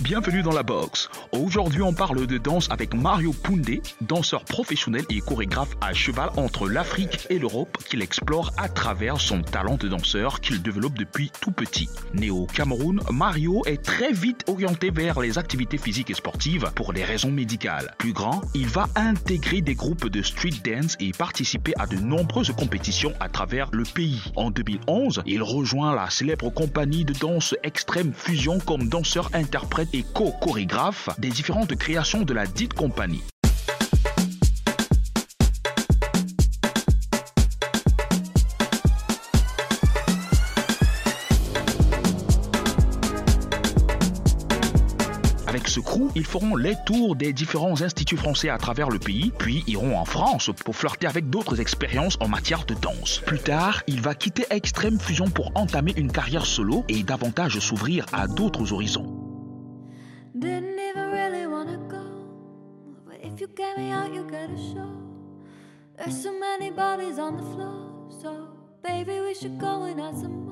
Bienvenue dans la box. Aujourd'hui, on parle de danse avec Mario Poundé, danseur professionnel et chorégraphe à cheval entre l'Afrique et l'Europe qu'il explore à travers son talent de danseur qu'il développe depuis tout petit. Né au Cameroun, Mario est très vite orienté vers les activités physiques et sportives pour des raisons médicales. Plus grand, il va intégrer des groupes de street dance et participer à de nombreuses compétitions à travers le pays. En 2011, il rejoint la célèbre compagnie de danse Extrême Fusion comme danseur, interprète et co-chorégraphe des différentes créations de la dite compagnie. Avec ce crew, ils feront les tours des différents instituts français à travers le pays, puis iront en France pour flirter avec d'autres expériences en matière de danse. Plus tard, il va quitter Extreme Fusion pour entamer une carrière solo et davantage s'ouvrir à d'autres horizons. Get me out, you get a show. There's so many bodies on the floor. So, baby, we should go and have some more.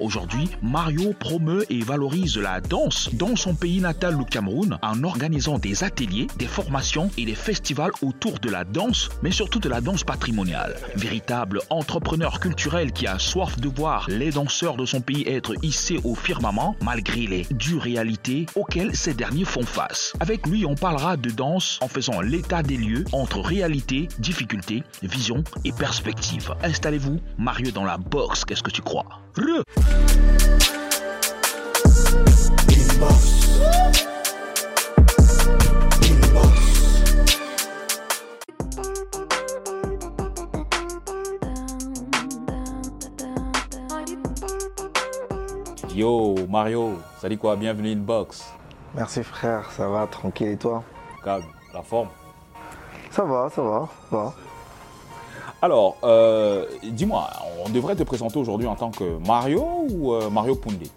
Aujourd'hui, Mario promeut et valorise la danse dans son pays natal, le Cameroun, en organisant des ateliers, des formations et des festivals autour de la danse, mais surtout de la danse patrimoniale. Véritable entrepreneur culturel qui a soif de voir les danseurs de son pays être hissés au firmament, malgré les dures réalités auxquelles ces derniers font face. Avec lui, on parlera de danse en faisant l'état des lieux entre réalité, difficulté, vision et perspective. Installez-vous, Mario dans la box, qu'est-ce que tu crois? Yo, Mario, ça dit quoi Bienvenue Inbox. Merci frère, ça va, tranquille et toi? Calme, la forme? Ça va, ça va, ça va. Alors, euh, dis-moi, on devrait te présenter aujourd'hui en tant que Mario ou euh, Mario Poundé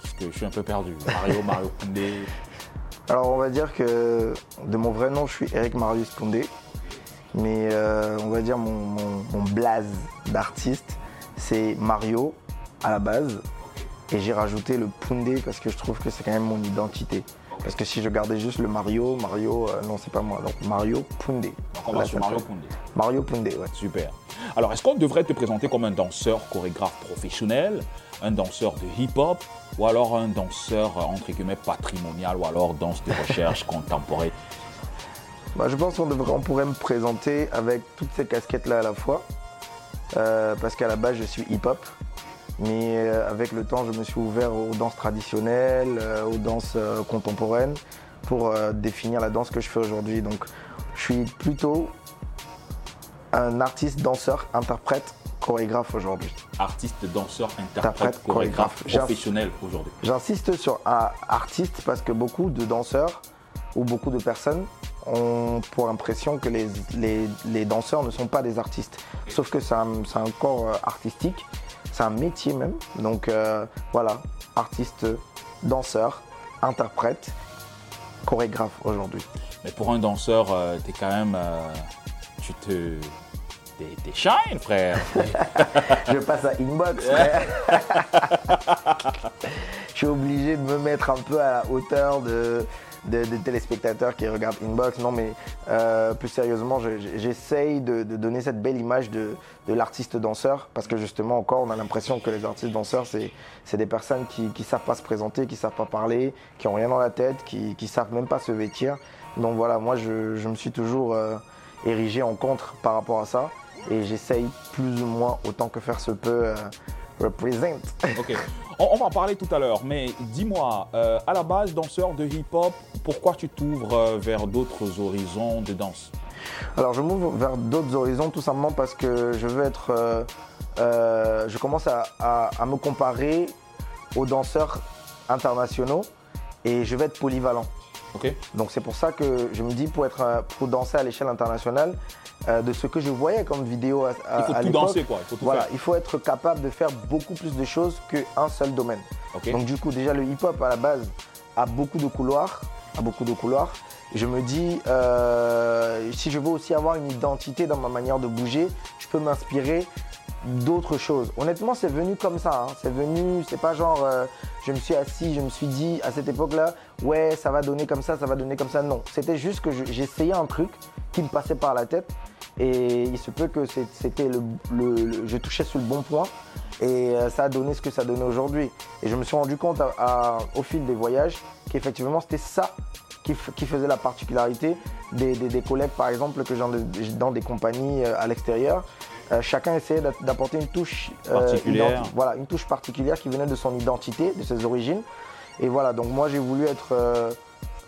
Parce que je suis un peu perdu. Mario, Mario Poundé. Alors on va dire que de mon vrai nom, je suis Eric Marius Pondé. Mais euh, on va dire mon, mon, mon blaze d'artiste, c'est Mario à la base. Et j'ai rajouté le Pundé parce que je trouve que c'est quand même mon identité. Parce que si je gardais juste le Mario, Mario, euh, non c'est pas moi. Donc Mario Pundé. Donc on va sur Mario fait. Poundé. Mario Pundé, ouais. Super. Alors, est-ce qu'on devrait te présenter comme un danseur chorégraphe professionnel, un danseur de hip-hop, ou alors un danseur, euh, entre guillemets, patrimonial, ou alors danse de recherche contemporaine? Bah, je pense qu'on devrait- on pourrait me présenter avec toutes ces casquettes-là à la fois. Euh, parce qu'à la base, je suis hip-hop. Mais euh, avec le temps, je me suis ouvert aux danses traditionnelles, euh, aux danses euh, contemporaines, pour définir la danse que je fais aujourd'hui. Donc, je suis plutôt un artiste, danseur, interprète, chorégraphe aujourd'hui. Artiste, danseur, interprète, chorégraphe, professionnel aujourd'hui. J'insiste sur un artiste parce que beaucoup de danseurs ou beaucoup de personnes ont pour impression que les, les- les danseurs ne sont pas des artistes. Sauf que c'est un, corps artistique, c'est un métier même. Donc euh, voilà, artiste, danseur, interprète, chorégraphe aujourd'hui. Mais pour un danseur, euh, t'es quand même. euh, tu te. T'es t'es shine, frère. Je passe à inbox. frère. Je suis obligé de me mettre un peu à la hauteur de, de- des téléspectateurs qui regardent inbox. Non, mais euh, plus sérieusement, je- je- j'essaye de, de donner cette belle image de, de l'artiste danseur parce que justement, encore, on a l'impression que les artistes danseurs, c'est des personnes qui ne savent pas se présenter, qui savent pas parler, qui n'ont rien dans la tête, qui ne savent même pas se vêtir. Donc voilà, moi, je, je me suis toujours euh, érigé en contre par rapport à ça et j'essaye plus ou moins autant que faire se peut euh, represent. ok. On, on va en parler tout à l'heure, mais dis-moi, euh, à la base, danseur de hip-hop, pourquoi tu t'ouvres euh, vers d'autres horizons de danse? Alors je m'ouvre vers d'autres horizons tout simplement parce que je veux être, euh, je commence à, à- à me comparer aux danseurs internationaux et je vais être polyvalent. Donc c'est pour ça que je me dis pour être euh, pour danser à l'échelle internationale, euh, de ce que je voyais comme vidéo à, à- Il faut à tout danser, quoi. Il faut tout Voilà, faire. il faut être capable de faire beaucoup plus de choses qu'un seul domaine. Donc du coup, déjà le hip-hop à la base a beaucoup de couloirs, a beaucoup de couloirs. Je me dis, euh, si je veux aussi avoir une identité dans ma manière de bouger, je peux m'inspirer d'autres choses. Honnêtement, c'est venu comme ça. hein. C'est venu, c'est pas genre, euh, je me suis assis, je me suis dit à cette époque-là, ouais, ça va donner comme ça, ça va donner comme ça. Non, c'était juste que je- j'essayais un truc qui me passait par la tête. Et il se peut que c'était le, le- je touchais sur le bon point et euh, ça a donné ce que ça donnait aujourd'hui. Et je me suis rendu compte au fil des voyages qu'effectivement c'était ça qui, faisait la particularité des, des- collègues, par exemple, que j'ai dans, des- dans des compagnies euh, à l'extérieur. Euh, chacun essayait d'a- d'apporter une touche euh, Particulière. voilà, une touche particulière qui venait de son identité, de ses origines. Et voilà, donc moi j'ai voulu être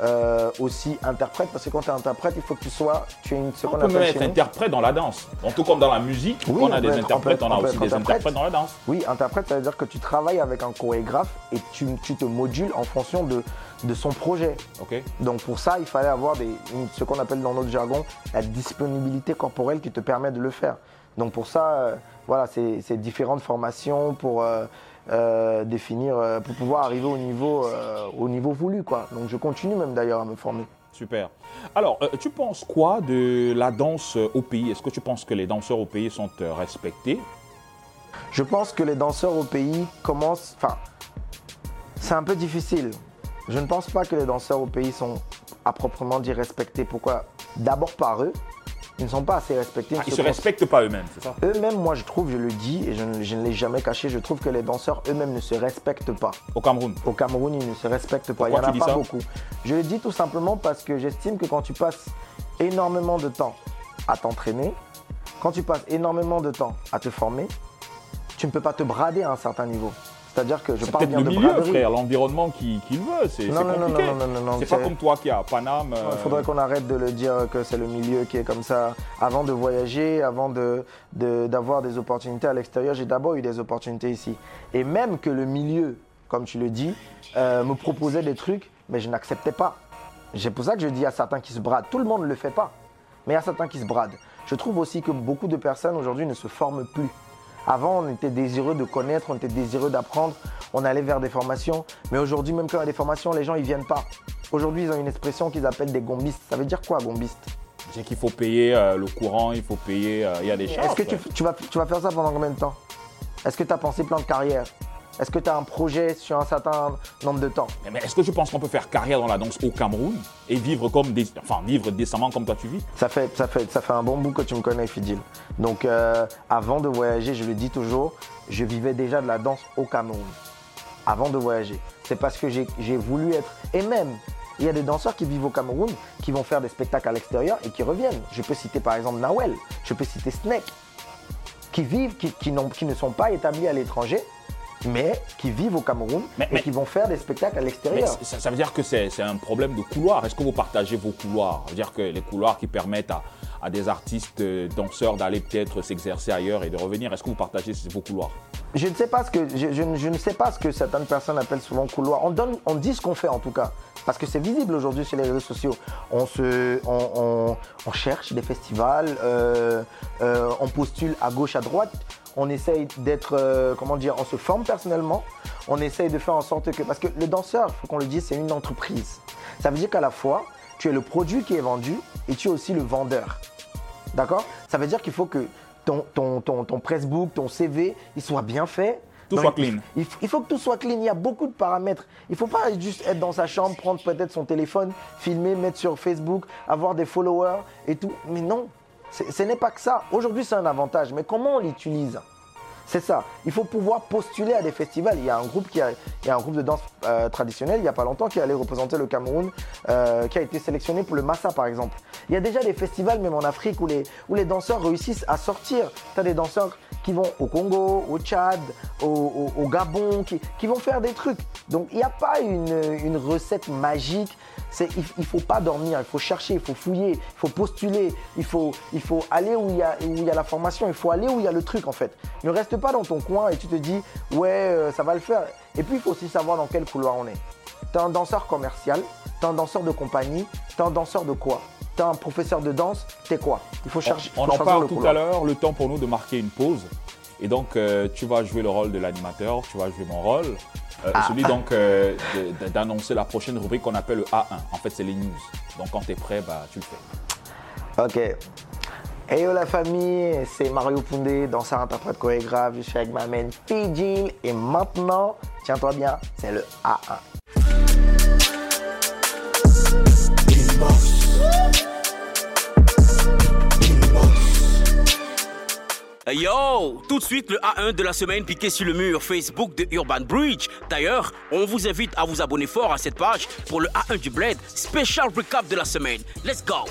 euh, aussi interprète parce que quand tu es interprète, il faut que tu sois, tu es une, ce On peut même être interprète dans la danse. Donc, tout comme dans la musique, Oui, on a des interprètes, on a aussi des interprète. interprètes dans la danse. Oui, interprète, ça veut dire que tu travailles avec un chorégraphe et tu, tu te modules en fonction de, de son projet. Ok. Donc pour ça, il fallait avoir des, ce qu'on appelle dans notre jargon la disponibilité corporelle qui te permet de le faire. Donc pour ça, euh, voilà, c'est c'est différentes formations pour euh, euh, définir, euh, pour pouvoir arriver au niveau, euh, au niveau voulu. Quoi. Donc je continue même d'ailleurs à me former. Super. Alors, tu penses quoi de la danse au pays? Est-ce que tu penses que les danseurs au pays sont respectés? Je pense que les danseurs au pays commencent. Enfin, c'est un peu difficile. Je ne pense pas que les danseurs au pays sont à proprement dit respectés. Pourquoi? D'abord par eux. Ils ne sont pas assez respectés. Ah, Ils se se respectent pas eux-mêmes, c'est ça Eux-mêmes, moi je trouve, je le dis et je ne, je ne l'ai jamais caché, je trouve que les danseurs eux-mêmes ne se respectent pas. Au Cameroun. Au Cameroun, ils ne se respectent pas. Pourquoi Il n'y en a pas beaucoup. Je le dis tout simplement parce que j'estime que quand tu passes énormément de temps à t'entraîner, quand tu passes énormément de temps à te former, tu ne peux pas te brader à un certain niveau. C'est-à-dire que je parle bien le de milieu, braderie. frère, l'environnement qui, qui le veut. C'est Non, non, compliqué. non, non, non, non, C'est pas comme toi qui as Paname. euh, Il faudrait qu'on arrête de le dire que c'est le milieu qui est comme ça. Avant de voyager, avant de- de- d'avoir des opportunités à l'extérieur, j'ai d'abord eu des opportunités ici. Et même que le milieu, comme tu le dis, euh, me proposait des trucs, mais je n'acceptais pas. C'est pour ça que je dis à certains qui se bradent. Tout le monde ne le fait pas, mais il y a certains qui se bradent. Je trouve aussi que beaucoup de personnes aujourd'hui ne se forment plus. Avant, on était désireux de connaître, on était désireux d'apprendre, on allait vers des formations. Mais aujourd'hui, même quand il y a des formations, les gens, ils viennent pas. Aujourd'hui, ils ont une expression qu'ils appellent des gombistes. Ça veut dire quoi, gombiste C'est qu'il faut payer euh, le courant, il faut payer. euh, Il y a des charges. Est-ce que tu, vas, tu vas faire ça pendant combien de temps? Est-ce que tu as pensé plan de carrière Est-ce que tu as un projet sur un certain nombre de temps? Mais- est-ce que tu penses qu'on peut faire carrière dans la danse au Cameroun et vivre comme des... enfin vivre décemment comme toi tu vis? Ça fait, ça, fait, ça fait un bon bout que tu me connais, Fidil. Donc, euh, avant de voyager, je le dis toujours, je vivais déjà de la danse au Cameroun. Avant de voyager. C'est parce que j'ai voulu être. Et même, il y a des danseurs qui vivent au Cameroun, qui vont faire des spectacles à l'extérieur et qui reviennent. Je peux citer par exemple Nawel, je peux citer Snake, qui vivent, qui, qui n'ont- qui ne sont pas établis à l'étranger, mais qui vivent au Cameroun Mais- et qui vont faire des spectacles à l'extérieur. ça, ça veut dire que c'est un problème de couloir. Est-ce que vous partagez vos couloirs? Ça veut dire que les couloirs qui permettent à, à des artistes euh, danseurs d'aller peut-être s'exercer ailleurs et de revenir, est-ce que vous partagez vos couloirs? Je ne sais pas ce que je, je ne- je ne sais pas ce que certaines personnes appellent souvent couloir. On donne, on dit ce qu'on fait en tout cas, parce que c'est visible aujourd'hui sur les réseaux sociaux. On se, on, on- on cherche des festivals, euh, euh, on postule à gauche, à droite. On essaye d'être, euh, comment dire, on se forme personnellement. On essaye de faire en sorte que, parce que le danseur, il faut qu'on le dise, c'est une entreprise. Ça veut dire qu'à la fois, tu es le produit qui est vendu et tu es aussi le vendeur. D'accord? Ça veut dire qu'il faut que ton, ton, ton, ton pressbook, ton CV, il soit bien fait. Tout Donc, soit clean. Il, il faut que tout soit clean. Il y a beaucoup de paramètres. Il ne faut pas juste être dans sa chambre, prendre peut-être son téléphone, filmer, mettre sur Facebook, avoir des followers et tout. Mais non, ce n'est pas que ça. Aujourd'hui, c'est un avantage. Mais comment on l'utilise? C'est ça. Il faut pouvoir postuler à des festivals. Il y a un groupe qui a, il y a un groupe de danse euh, traditionnelle il n'y a pas longtemps qui allait représenter le Cameroun, euh, qui a été sélectionné pour le Massa par exemple. Il y a déjà des festivals même en Afrique où les, où les danseurs réussissent à sortir. Tu as des danseurs qui vont au Congo, au Tchad, au, Gabon, qui, qui vont faire des trucs. Donc il n'y a pas une, une recette magique. C'est, il ne faut pas dormir, il faut chercher, il faut fouiller, il faut postuler, il faut, il faut aller où il, y a, où il y a la formation, il faut aller où il y a le truc en fait. Ne reste pas dans ton coin et tu te dis ouais euh, ça va le faire. Et puis il faut aussi savoir dans quel couloir on est. T'es un danseur commercial, t'es un danseur de compagnie, t'es un danseur de quoi? T'es un professeur de danse, t'es quoi? Il faut chercher. On, on faut en parle le tout couloir. à l'heure, le temps pour nous de marquer une pause. Et donc, euh, tu vas jouer le rôle de l'animateur, tu vas jouer mon rôle. Euh, Ah. celui donc euh, d'annoncer la prochaine rubrique qu'on appelle le A1. En fait, c'est les news. Donc, quand tu es prêt, bah, tu le fais. Ok. Hey yo la famille, c'est Mario Poundé, danseur, interprète, chorégraphe. Je suis avec ma main Fijil et maintenant, tiens-toi bien, c'est le A1. Yo, tout de suite le A1 de la semaine piqué sur le mur Facebook de Urban Bridge. D'ailleurs, on vous invite à vous abonner fort à cette page pour le A1 du Bled, special recap de la semaine. Let's go.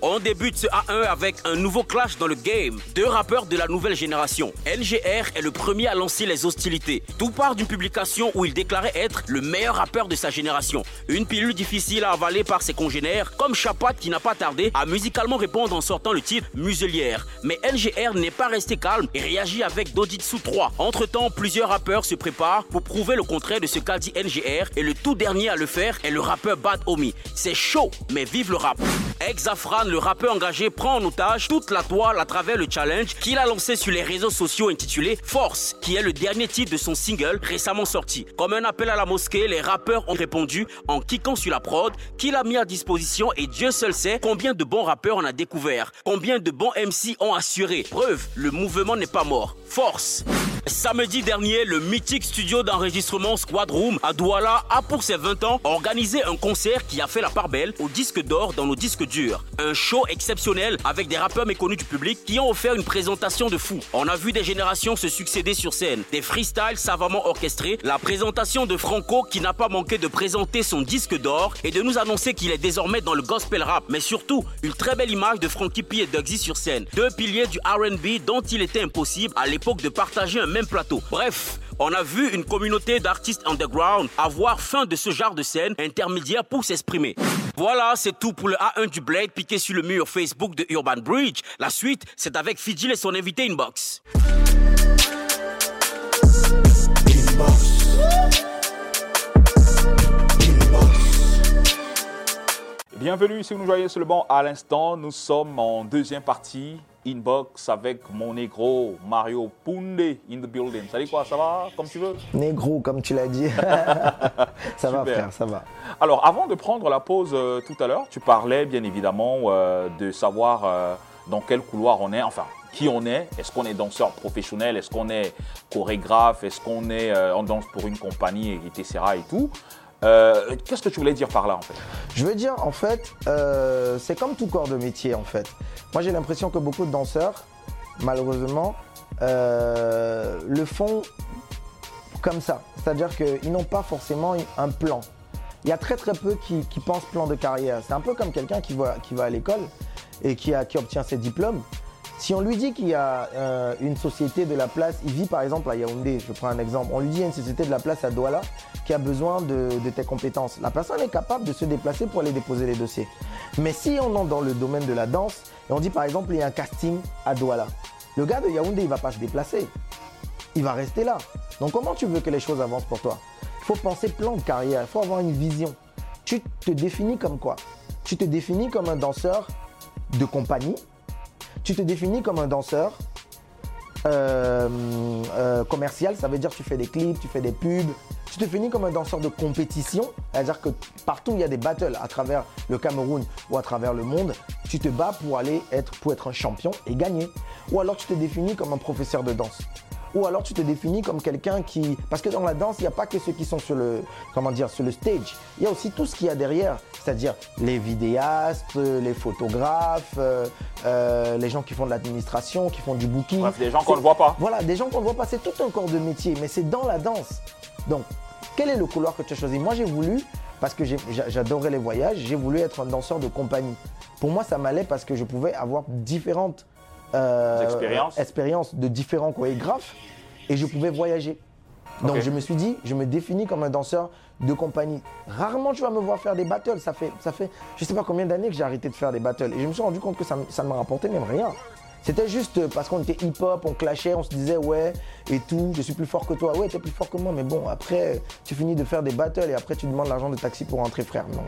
On débute ce A1 avec un nouveau clash dans le game. Deux rappeurs de la nouvelle génération. LGR est le premier à lancer les hostilités. Tout part d'une publication où il déclarait être le meilleur rappeur de sa génération. Une pilule difficile à avaler par ses congénères, comme Chapat qui n'a pas tardé à musicalement répondre en sortant le titre Muselière. Mais LGR n'est pas resté et réagit avec Doditsu 3. Entre temps, plusieurs rappeurs se préparent pour prouver le contraire de ce qu'a dit NGR et le tout dernier à le faire est le rappeur Bad Omi. C'est chaud, mais vive le rap. Exafran, le rappeur engagé, prend en otage toute la toile à travers le challenge qu'il a lancé sur les réseaux sociaux intitulé Force, qui est le dernier titre de son single récemment sorti. Comme un appel à la mosquée, les rappeurs ont répondu en kickant sur la prod qu'il a mis à disposition et Dieu seul sait combien de bons rappeurs on a découvert, combien de bons MC ont assuré. Preuve, le mouvement n'est pas mort. Force Samedi dernier, le mythique studio d'enregistrement Squad Room à Douala a pour ses 20 ans organisé un concert qui a fait la part belle au disque d'or dans nos disques durs. Un show exceptionnel avec des rappeurs méconnus du public qui ont offert une présentation de fou. On a vu des générations se succéder sur scène, des freestyles savamment orchestrés, la présentation de Franco qui n'a pas manqué de présenter son disque d'or et de nous annoncer qu'il est désormais dans le gospel rap, mais surtout une très belle image de Frankie P et Dugsy sur scène, deux piliers du R&B dont il était impossible à l'époque de partager un même plateau. Bref, on a vu une communauté d'artistes underground avoir faim de ce genre de scène intermédiaire pour s'exprimer. Voilà, c'est tout pour le A1 du Blade piqué sur le mur Facebook de Urban Bridge. La suite, c'est avec Fidjil et son invité Inbox. Bienvenue si vous nous voyez sur le banc à l'instant. Nous sommes en deuxième partie, inbox avec mon négro Mario Punde in the building. Salut quoi, ça va? Comme tu veux Négro, comme tu l'as dit. ça va, frère, ça va. Alors avant de prendre la pause euh, tout à l'heure, tu parlais bien évidemment euh, de savoir euh, dans quel couloir on est, enfin qui on est. Est-ce qu'on est danseur professionnel? Est-ce qu'on est chorégraphe? Est-ce qu'on est, on danse pour une compagnie, etc. et tout Euh, Qu'est-ce que tu voulais dire par là en fait? Je veux dire, en fait, euh, c'est comme tout corps de métier, en fait. Moi, j'ai l'impression que beaucoup de danseurs, malheureusement, euh, le font comme ça. C'est-à-dire qu'ils n'ont pas forcément un plan. Il y a très très peu qui, pensent plan de carrière. C'est un peu comme quelqu'un qui va, qui va à l'école et qui, qui obtient ses diplômes. Si on lui dit qu'il y a une société de la place, il vit par exemple à Yaoundé, je prends un exemple, on lui dit qu'il y a une société de la place à Douala qui a besoin de, tes compétences. La personne est capable de se déplacer pour aller déposer les dossiers. Mais si on est dans le domaine de la danse, et on dit par exemple il y a un casting à Douala, le gars de Yaoundé il va pas se déplacer, il va rester là. Donc comment tu veux que les choses avancent pour toi? Il faut penser plan de carrière, il faut avoir une vision. Tu te définis comme quoi? Tu te définis comme un danseur de compagnie, tu te définis comme un danseur euh, euh, commercial, ça veut dire que tu fais des clips, tu fais des pubs. Tu te définis comme un danseur de compétition, c'est-à-dire que partout il y a des battles à travers le Cameroun ou à travers le monde, tu te bats pour aller être, pour être un champion et gagner. Ou alors tu te définis comme un professeur de danse. Ou alors tu te définis comme quelqu'un qui... Parce que dans la danse, il n'y a pas que ceux qui sont sur le, comment dire, sur le stage. Il y a aussi tout ce qu'il y a derrière. C'est-à-dire les vidéastes, les photographes, euh, euh, les gens qui font de l'administration, qui font du booking. Bref, des gens qu'on ne voit pas. Voilà, des gens qu'on ne voit pas. C'est tout un corps de métier, mais c'est dans la danse. Donc, quel est le couloir que tu as choisi? Moi, j'ai voulu, parce que j'adorais les voyages, j'ai voulu être un danseur de compagnie. Pour moi, ça m'allait parce que je pouvais avoir différentes euh, Expériences. expériences de différents chorégraphes et je pouvais voyager. Donc je me suis dit, je me définis comme un danseur de compagnie. Rarement tu vas me voir faire des battles. Ça fait, ça fait je sais pas combien d'années que j'ai arrêté de faire des battles. Et je me suis rendu compte que ça, ça ne me rapportait même rien. C'était juste parce qu'on était hip-hop, on clashait, on se disait ouais et tout, je suis plus fort que toi. Ouais, t'es plus fort que moi, mais bon, après, tu finis de faire des battles et après tu demandes l'argent de taxi pour rentrer, frère. Non.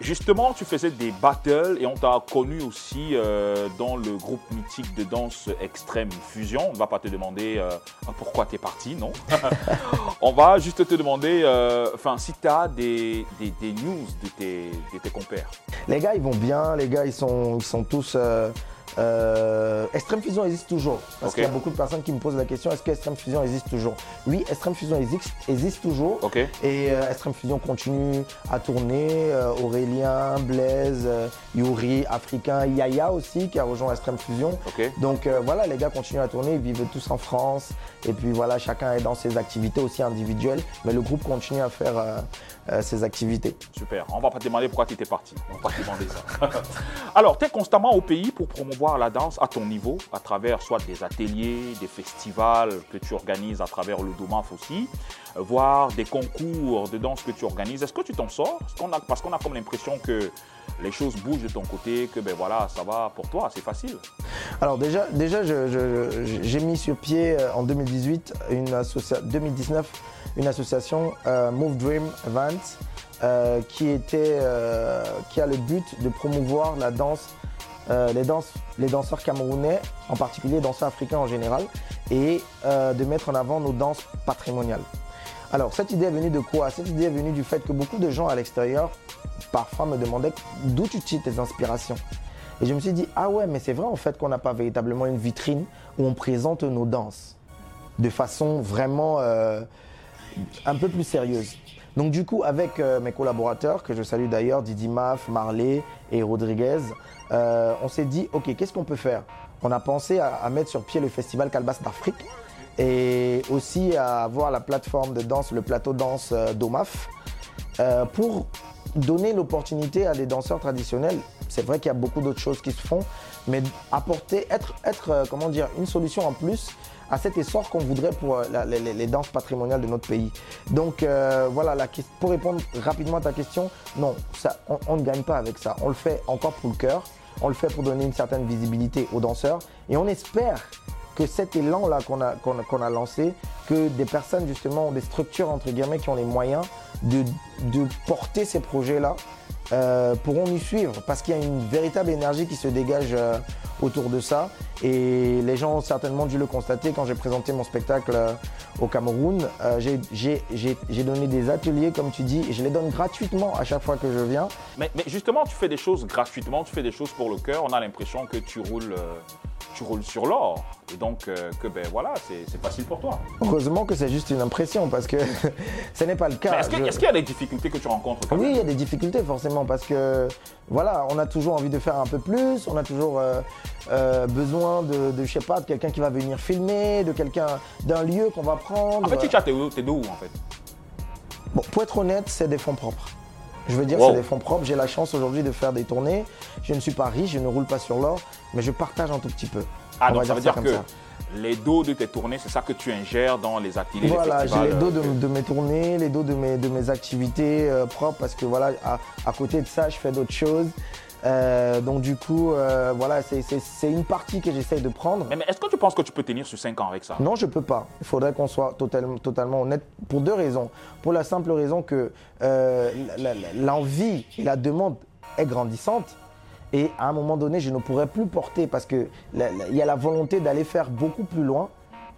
Justement, tu faisais des battles et on t'a connu aussi euh, dans le groupe mythique de danse Extrême Fusion. On ne va pas te demander euh, pourquoi tu es parti, non? On va juste te demander euh, si tu as des, des- des news de tes, de tes compères. Les gars, ils vont bien. Les gars, ils sont, ils sont tous. Euh, Extreme Fusion existe toujours. Parce qu'il y a beaucoup de personnes qui me posent la question est-ce que Extreme Fusion existe toujours? Oui, Extreme Fusion existe, existe toujours. Et euh, Extreme Fusion continue à tourner. Euh, Aurélien, Blaise, euh, Yuri, Africain, Yaya aussi qui a rejoint Extreme Fusion. Donc euh, voilà, les gars continuent à tourner, ils vivent tous en France. Et puis voilà, chacun est dans ses activités aussi individuelles. Mais le groupe continue à faire ses activités. Super. On va pas te demander pourquoi tu étais parti. On va pas te demander ça. Alors, tu es constamment au pays pour promouvoir la danse à ton niveau, à travers soit des ateliers, des festivals que tu organises à travers le DOMAF aussi, voire des concours de danse que tu organises. Est-ce que tu t'en sors? A, parce qu'on a comme l'impression que les choses bougent de ton côté, que ben voilà, ça va pour toi, c'est facile. Alors déjà, déjà j'ai mis sur pied euh, en 2018, une associa- 2019, une association euh, Move Dream Events euh, qui, était, qui a le but de promouvoir la danse, euh, les, danseurs camerounais, en particulier les danseurs africains en général, et euh, de mettre en avant nos danses patrimoniales. Alors cette idée est venue de quoi? Cette idée est venue du fait que beaucoup de gens à l'extérieur parfois me demandaient d'où tu tires tes inspirations. Et je me suis dit, ah ouais, mais c'est vrai en fait qu'on n'a pas véritablement une vitrine où on présente nos danses de façon vraiment euh, un peu plus sérieuse. Donc du coup, avec mes collaborateurs, que je salue d'ailleurs, Didi Maf, Marley et Rodriguez, euh, on s'est dit, ok, qu'est-ce qu'on peut faire? On a pensé à, mettre sur pied le festival Calbas d'Afrique et aussi à avoir la plateforme de danse, le plateau danse euh, d'OMAF, euh, pour donner l'opportunité à des danseurs traditionnels. C'est vrai qu'il y a beaucoup d'autres choses qui se font, mais apporter, être, être comment dire, une solution en plus à cet essor qu'on voudrait pour les, danses patrimoniales de notre pays. Donc voilà, pour répondre rapidement à ta question, non, on ne gagne pas avec ça. On le fait encore pour le cœur, on le fait pour donner une certaine visibilité aux danseurs, et on espère que cet élan-là qu'on a, qu'on lancé, que des personnes justement, des structures entre guillemets qui ont les moyens de, de porter ces projets-là euh, pourront nous suivre. Parce qu'il y a une véritable énergie qui se dégage euh, autour de ça et les gens ont certainement dû le constater quand j'ai présenté mon spectacle euh, au Cameroun. Euh, j'ai- j'ai j'ai- j'ai donné des ateliers comme tu dis et je les donne gratuitement à chaque fois que je viens. Mais, mais justement, tu fais des choses gratuitement, tu fais des choses pour le cœur. On a l'impression que tu roules, euh, tu roules sur l'or. Et donc, euh, que ben voilà, c'est c'est facile pour toi. Heureusement que c'est juste une impression parce que ce n'est pas le cas. Est-ce qu'il Je- y a des difficultés que tu rencontres quand Oui, il y a des difficultés forcément parce que voilà, on a toujours envie de faire un peu plus, on a toujours euh, euh, besoin de, de, je sais pas, de quelqu'un qui va venir filmer, de quelqu'un, d'un lieu qu'on va prendre. En fait, tu as tes t'es d'où en fait? Bon, pour être honnête, c'est des fonds propres. Je veux dire, Wow. c'est des fonds propres. J'ai la chance aujourd'hui de faire des tournées. Je ne suis pas riche, je ne roule pas sur l'or, mais je partage un tout petit peu. Ah, On donc va ça veut dire que ça. les dos de tes tournées, c'est ça que tu ingères dans les ateliers, Voilà, j'ai les dos de, euh, de mes tournées, les dos de mes, de mes activités euh, propres parce que voilà, à, à côté de ça, je fais d'autres choses. Euh, donc du coup, euh, voilà, c'est- une partie que j'essaye de prendre. Mais, mais est-ce que tu penses que tu peux tenir sur 5 ans avec ça? Non, je peux pas. Il faudrait qu'on soit totalement, totalement honnête pour deux raisons. Pour la simple raison que euh, l'envie et la demande est grandissante. Et à un moment donné, je ne pourrais plus porter parce que la- la- il y a la volonté d'aller faire beaucoup plus loin.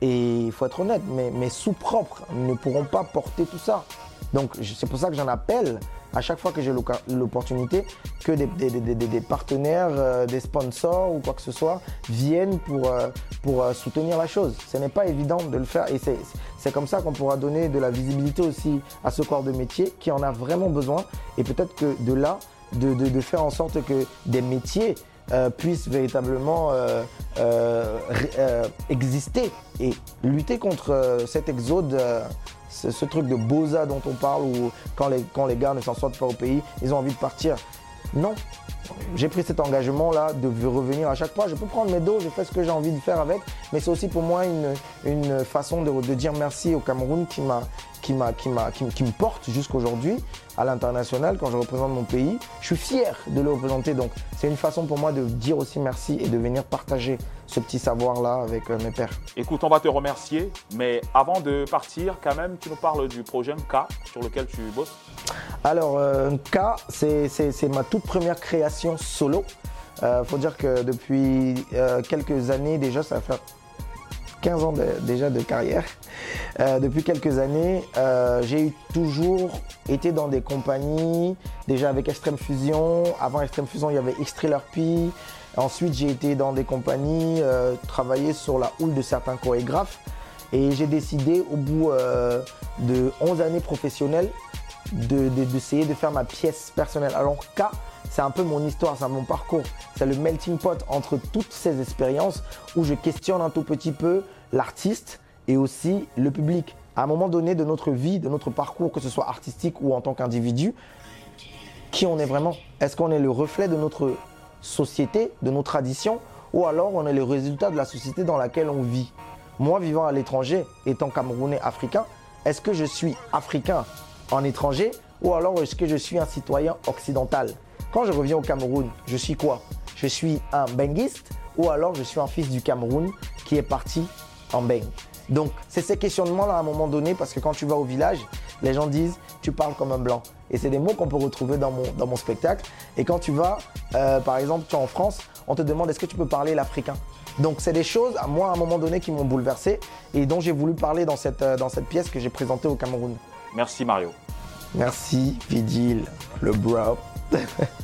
Et il faut être honnête, mes, mes sous-propres ne pourront pas porter tout ça. Donc c'est pour ça que j'en appelle à chaque fois que j'ai l'opportunité que des, partenaires, euh, des sponsors ou quoi que ce soit viennent pour, euh, pour euh, soutenir la chose. Ce n'est pas évident de le faire et c'est comme ça qu'on pourra donner de la visibilité aussi à ce corps de métier qui en a vraiment besoin et peut-être que de là, de, faire en sorte que des métiers puissent véritablement exister et lutter contre cet exode, ce, truc de boza dont on parle où quand les, gars ne s'en sortent pas au pays, ils ont envie de partir. Non. J'ai pris cet engagement-là de revenir à chaque fois. Je peux prendre mes dos, je fais ce que j'ai envie de faire avec, mais c'est aussi pour moi une, façon de, dire merci au Cameroun qui m'a qui, m'a, qui, m'a, qui me porte jusqu'aujourd'hui à l'international quand je représente mon pays. Je suis fier de le représenter, donc c'est une façon pour moi de dire aussi merci et de venir partager ce petit savoir-là avec euh, mes pères. Écoute, on va te remercier, mais avant de partir, quand même, tu nous parles du projet K sur lequel tu bosses. Alors, euh, K, c'est, ma toute première création solo. Il faut dire que depuis euh, quelques années déjà, ça fait 15 ans déjà de carrière. Euh, depuis quelques années, euh, j'ai toujours été dans des compagnies, déjà avec Extreme Fusion. Avant Extreme Fusion, il y avait X-Thriller. Ensuite, j'ai été dans des compagnies, euh, travailler sur la houle de certains chorégraphes. Et j'ai décidé, au bout euh, de 11 années professionnelles, de- de- d'essayer de, faire ma pièce personnelle. Alors, K, c'est un peu mon histoire, c'est mon parcours. C'est le melting pot entre toutes ces expériences où je questionne un tout petit peu l'artiste et aussi le public. À un moment donné de notre vie, de notre parcours, que ce soit artistique ou en tant qu'individu, qui on est vraiment? Est-ce qu'on est le reflet de notre société, de nos traditions, ou alors on est le résultat de la société dans laquelle on vit? Moi, vivant à l'étranger, étant camerounais africain, est-ce que je suis africain en étranger, ou alors est-ce que je suis un citoyen occidental? Quand je reviens au Cameroun, je suis quoi? Je suis un benguiste, ou alors je suis un fils du Cameroun qui est parti en beng? Donc, c'est ces questionnements-là à un moment donné, parce que quand tu vas au village, les gens disent tu parles comme un blanc. Et c'est des mots qu'on peut retrouver dans mon, dans mon spectacle. Et quand tu vas, euh, par exemple, tu es en France, on te demande est-ce que tu peux parler l'africain? Donc, c'est des choses, à moi, à un moment donné, qui m'ont bouleversé et dont j'ai voulu parler dans cette, euh, dans cette pièce que j'ai présentée au Cameroun. Merci Mario. Merci, Vigil, le bro.